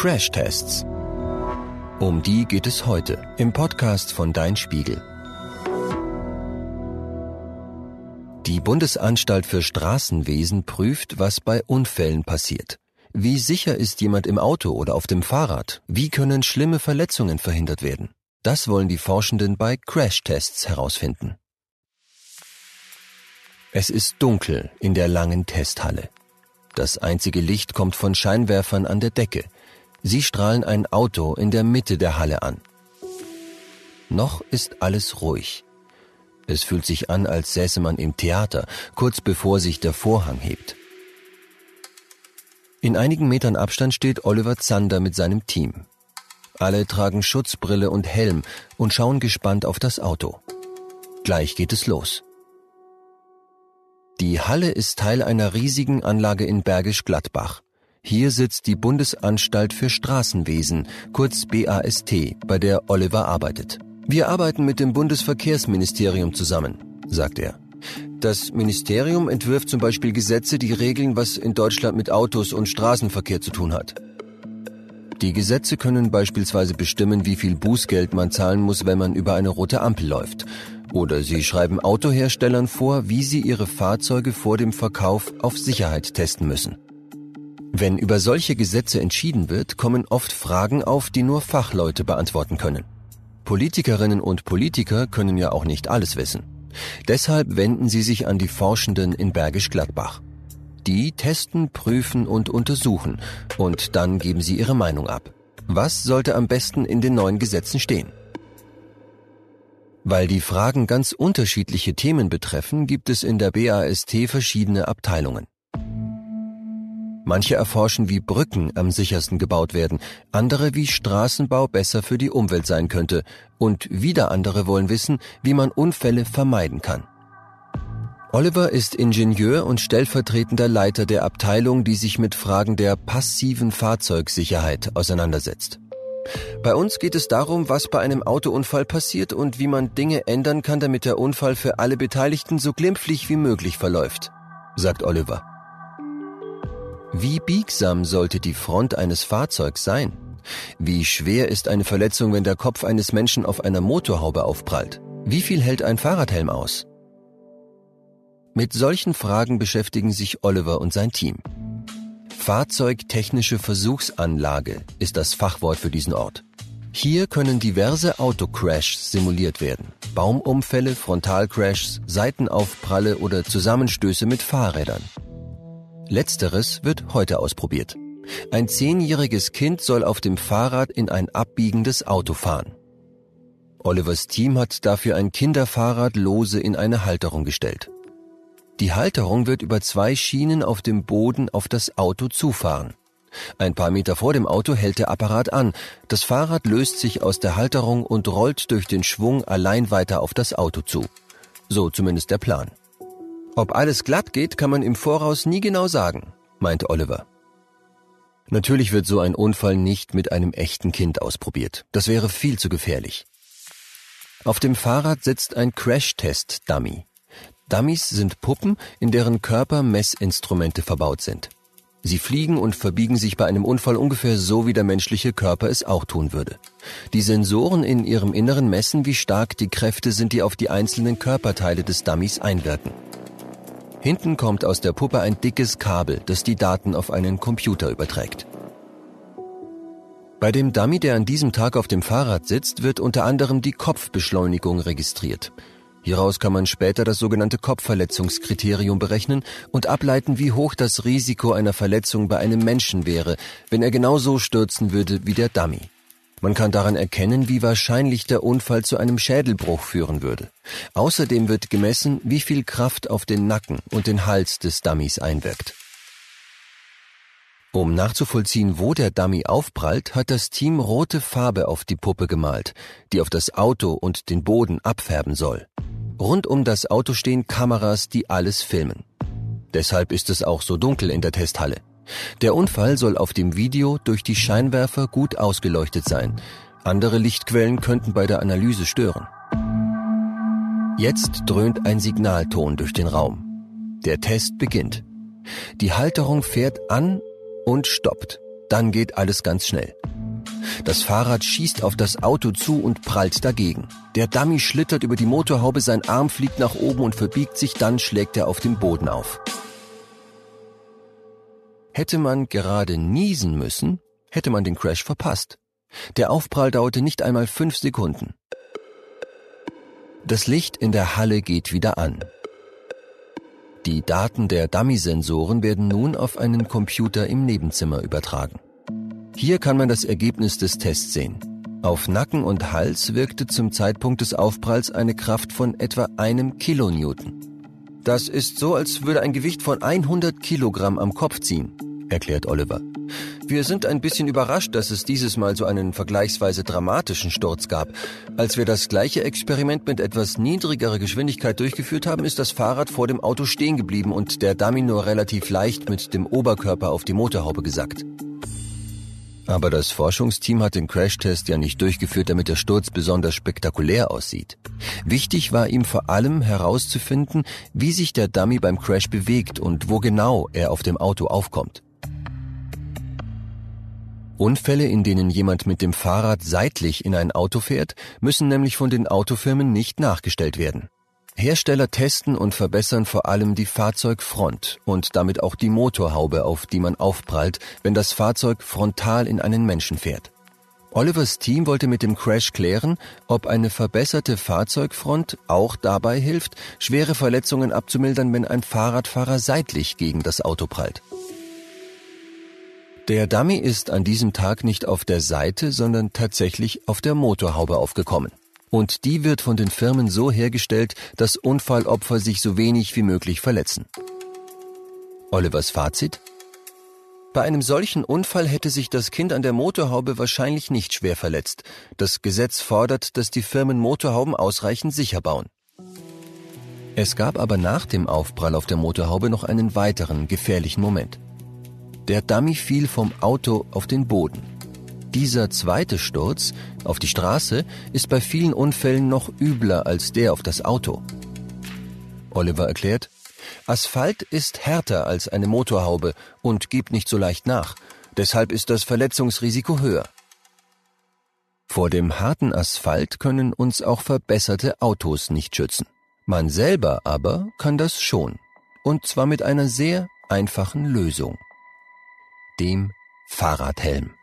Crashtests. Um die geht es heute im Podcast von Dein Spiegel. Die Bundesanstalt für Straßenwesen prüft, was bei Unfällen passiert. Wie sicher ist jemand im Auto oder auf dem Fahrrad? Wie können schlimme Verletzungen verhindert werden? Das wollen die Forschenden bei Crashtests herausfinden. Es ist dunkel in der langen Testhalle. Das einzige Licht kommt von Scheinwerfern an der Decke. Sie strahlen ein Auto in der Mitte der Halle an. Noch ist alles ruhig. Es fühlt sich an, als säße man im Theater, kurz bevor sich der Vorhang hebt. In einigen Metern Abstand steht Oliver Zander mit seinem Team. Alle tragen Schutzbrille und Helm und schauen gespannt auf das Auto. Gleich geht es los. Die Halle ist Teil einer riesigen Anlage in Bergisch Gladbach. Hier sitzt die Bundesanstalt für Straßenwesen, kurz BAST, bei der Oliver arbeitet. Wir arbeiten mit dem Bundesverkehrsministerium zusammen, sagt er. Das Ministerium entwirft zum Beispiel Gesetze, die regeln, was in Deutschland mit Autos und Straßenverkehr zu tun hat. Die Gesetze können beispielsweise bestimmen, wie viel Bußgeld man zahlen muss, wenn man über eine rote Ampel läuft. Oder sie schreiben Autoherstellern vor, wie sie ihre Fahrzeuge vor dem Verkauf auf Sicherheit testen müssen. Wenn über solche Gesetze entschieden wird, kommen oft Fragen auf, die nur Fachleute beantworten können. Politikerinnen und Politiker können ja auch nicht alles wissen. Deshalb wenden sie sich an die Forschenden in Bergisch Gladbach. Die testen, prüfen und untersuchen und dann geben sie ihre Meinung ab. Was sollte am besten in den neuen Gesetzen stehen? Weil die Fragen ganz unterschiedliche Themen betreffen, gibt es in der BAST verschiedene Abteilungen. Manche erforschen, wie Brücken am sichersten gebaut werden, andere, wie Straßenbau besser für die Umwelt sein könnte, und wieder andere wollen wissen, wie man Unfälle vermeiden kann. Oliver ist Ingenieur und stellvertretender Leiter der Abteilung, die sich mit Fragen der passiven Fahrzeugsicherheit auseinandersetzt. Bei uns geht es darum, was bei einem Autounfall passiert und wie man Dinge ändern kann, damit der Unfall für alle Beteiligten so glimpflich wie möglich verläuft, sagt Oliver. Wie biegsam sollte die Front eines Fahrzeugs sein? Wie schwer ist eine Verletzung, wenn der Kopf eines Menschen auf einer Motorhaube aufprallt? Wie viel hält ein Fahrradhelm aus? Mit solchen Fragen beschäftigen sich Oliver und sein Team. Fahrzeugtechnische Versuchsanlage ist das Fachwort für diesen Ort. Hier können diverse Autocrashs simuliert werden. Baumumfälle, Frontalcrashs, Seitenaufpralle oder Zusammenstöße mit Fahrrädern. Letzteres wird heute ausprobiert. Ein zehnjähriges Kind soll auf dem Fahrrad in ein abbiegendes Auto fahren. Olivers Team hat dafür ein Kinderfahrrad lose in eine Halterung gestellt. Die Halterung wird über zwei Schienen auf dem Boden auf das Auto zufahren. Ein paar Meter vor dem Auto hält der Apparat an. Das Fahrrad löst sich aus der Halterung und rollt durch den Schwung allein weiter auf das Auto zu. So zumindest der Plan. Ob alles glatt geht, kann man im Voraus nie genau sagen, meinte Oliver. Natürlich wird so ein Unfall nicht mit einem echten Kind ausprobiert. Das wäre viel zu gefährlich. Auf dem Fahrrad sitzt ein Crash-Test-Dummy. Dummies sind Puppen, in deren Körper Messinstrumente verbaut sind. Sie fliegen und verbiegen sich bei einem Unfall ungefähr so, wie der menschliche Körper es auch tun würde. Die Sensoren in ihrem Inneren messen, wie stark die Kräfte sind, die auf die einzelnen Körperteile des Dummies einwirken. Hinten kommt aus der Puppe ein dickes Kabel, das die Daten auf einen Computer überträgt. Bei dem Dummy, der an diesem Tag auf dem Fahrrad sitzt, wird unter anderem die Kopfbeschleunigung registriert. Hieraus kann man später das sogenannte Kopfverletzungskriterium berechnen und ableiten, wie hoch das Risiko einer Verletzung bei einem Menschen wäre, wenn er genau so stürzen würde wie der Dummy. Man kann daran erkennen, wie wahrscheinlich der Unfall zu einem Schädelbruch führen würde. Außerdem wird gemessen, wie viel Kraft auf den Nacken und den Hals des Dummies einwirkt. Um nachzuvollziehen, wo der Dummy aufprallt, hat das Team rote Farbe auf die Puppe gemalt, die auf das Auto und den Boden abfärben soll. Rund um das Auto stehen Kameras, die alles filmen. Deshalb ist es auch so dunkel in der Testhalle. Der Unfall soll auf dem Video durch die Scheinwerfer gut ausgeleuchtet sein. Andere Lichtquellen könnten bei der Analyse stören. Jetzt dröhnt ein Signalton durch den Raum. Der Test beginnt. Die Halterung fährt an und stoppt. Dann geht alles ganz schnell. Das Fahrrad schießt auf das Auto zu und prallt dagegen. Der Dummy schlittert über die Motorhaube, sein Arm fliegt nach oben und verbiegt sich, dann schlägt er auf den Boden auf. Hätte man gerade niesen müssen, hätte man den Crash verpasst. Der Aufprall dauerte nicht einmal fünf Sekunden. Das Licht in der Halle geht wieder an. Die Daten der Dummy-Sensoren werden nun auf einen Computer im Nebenzimmer übertragen. Hier kann man das Ergebnis des Tests sehen. Auf Nacken und Hals wirkte zum Zeitpunkt des Aufpralls eine Kraft von etwa einem Kilonewton. Das ist so, als würde ein Gewicht von 100 Kilogramm am Kopf ziehen, erklärt Oliver. Wir sind ein bisschen überrascht, dass es dieses Mal so einen vergleichsweise dramatischen Sturz gab. Als wir das gleiche Experiment mit etwas niedrigerer Geschwindigkeit durchgeführt haben, ist das Fahrrad vor dem Auto stehen geblieben und der Dummy nur relativ leicht mit dem Oberkörper auf die Motorhaube gesackt. Aber das Forschungsteam hat den Crashtest ja nicht durchgeführt, damit der Sturz besonders spektakulär aussieht. Wichtig war ihm vor allem herauszufinden, wie sich der Dummy beim Crash bewegt und wo genau er auf dem Auto aufkommt. Unfälle, in denen jemand mit dem Fahrrad seitlich in ein Auto fährt, müssen nämlich von den Autofirmen nicht nachgestellt werden. Hersteller testen und verbessern vor allem die Fahrzeugfront und damit auch die Motorhaube, auf die man aufprallt, wenn das Fahrzeug frontal in einen Menschen fährt. Olivers Team wollte mit dem Crash klären, ob eine verbesserte Fahrzeugfront auch dabei hilft, schwere Verletzungen abzumildern, wenn ein Fahrradfahrer seitlich gegen das Auto prallt. Der Dummy ist an diesem Tag nicht auf der Seite, sondern tatsächlich auf der Motorhaube aufgekommen und die wird von den Firmen so hergestellt, dass Unfallopfer sich so wenig wie möglich verletzen. Olivers Fazit? Bei einem solchen Unfall hätte sich das Kind an der Motorhaube wahrscheinlich nicht schwer verletzt. Das Gesetz fordert, dass die Firmen Motorhauben ausreichend sicher bauen. Es gab aber nach dem Aufprall auf der Motorhaube noch einen weiteren gefährlichen Moment. Der Dummy fiel vom Auto auf den Boden. Dieser zweite Sturz auf die Straße ist bei vielen Unfällen noch übler als der auf das Auto. Oliver erklärt, Asphalt ist härter als eine Motorhaube und gibt nicht so leicht nach. Deshalb ist das Verletzungsrisiko höher. Vor dem harten Asphalt können uns auch verbesserte Autos nicht schützen. Man selber aber kann das schon. Und zwar mit einer sehr einfachen Lösung. Dem Fahrradhelm.